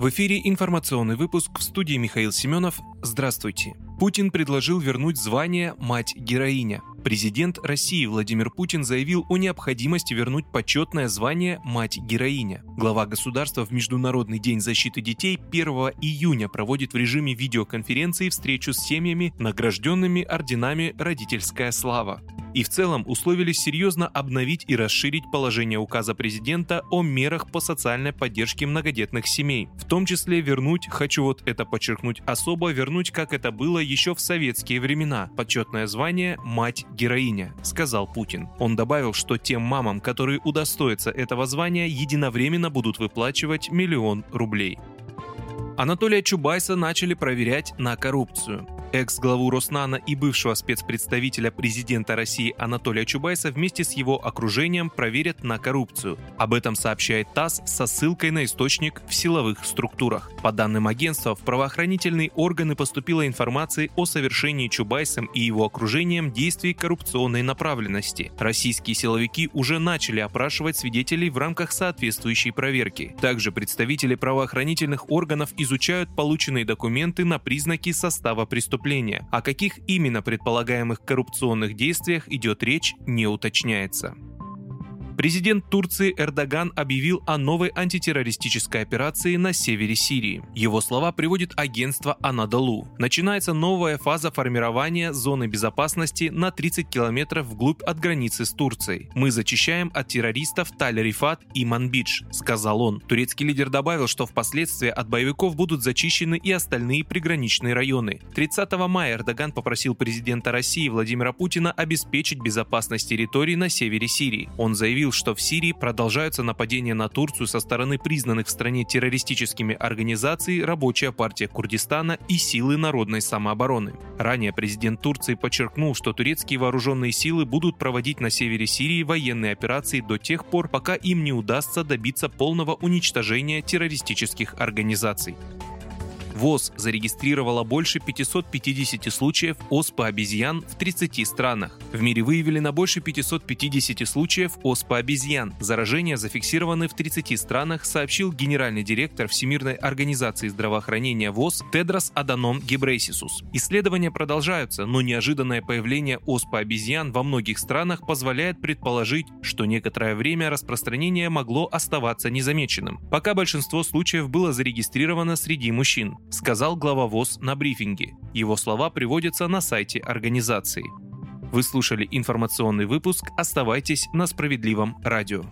В эфире информационный выпуск в студии Михаил Семенов. Здравствуйте. Путин предложил вернуть звание «Мать-героиня». Президент России Владимир Путин заявил о необходимости вернуть почетное звание «Мать-героиня». Глава государства в Международный день защиты детей 1 июня проводит в режиме видеоконференции встречу с семьями, награжденными орденами «Родительская слава» и в целом условились серьезно обновить и расширить положение указа президента о мерах по социальной поддержке многодетных семей, в том числе вернуть, хочу вот это подчеркнуть особо, вернуть, как это было еще в советские времена, почетное звание «Мать-героиня», сказал Путин. Он добавил, что тем мамам, которые удостоятся этого звания, единовременно будут выплачивать миллион рублей. Анатолия Чубайса начали проверять на коррупцию. Экс-главу Роснана и бывшего спецпредставителя президента России Анатолия Чубайса вместе с его окружением проверят на коррупцию. Об этом сообщает ТАСС со ссылкой на источник в силовых структурах. По данным агентства, в правоохранительные органы поступила информация о совершении Чубайсом и его окружением действий коррупционной направленности. Российские силовики уже начали опрашивать свидетелей в рамках соответствующей проверки. Также представители правоохранительных органов изучают полученные документы на признаки состава преступления преступления. О каких именно предполагаемых коррупционных действиях идет речь, не уточняется. Президент Турции Эрдоган объявил о новой антитеррористической операции на севере Сирии. Его слова приводит агентство Анадолу. Начинается новая фаза формирования зоны безопасности на 30 километров вглубь от границы с Турцией. Мы зачищаем от террористов Таль-Рифат и Манбидж, сказал он. Турецкий лидер добавил, что впоследствии от боевиков будут зачищены и остальные приграничные районы. 30 мая Эрдоган попросил президента России Владимира Путина обеспечить безопасность территорий на севере Сирии. Он заявил, заявил, что в Сирии продолжаются нападения на Турцию со стороны признанных в стране террористическими организаций Рабочая партия Курдистана и Силы народной самообороны. Ранее президент Турции подчеркнул, что турецкие вооруженные силы будут проводить на севере Сирии военные операции до тех пор, пока им не удастся добиться полного уничтожения террористических организаций. ВОЗ зарегистрировала больше 550 случаев оспы обезьян в 30 странах. В мире выявлено больше 550 случаев оспы обезьян. Заражения зафиксированы в 30 странах, сообщил генеральный директор Всемирной организации здравоохранения ВОЗ Тедрос Аданом Гебрейсисус. Исследования продолжаются, но неожиданное появление оспы обезьян во многих странах позволяет предположить, что некоторое время распространение могло оставаться незамеченным. Пока большинство случаев было зарегистрировано среди мужчин сказал глава ВОЗ на брифинге. Его слова приводятся на сайте организации. Вы слушали информационный выпуск. Оставайтесь на справедливом радио.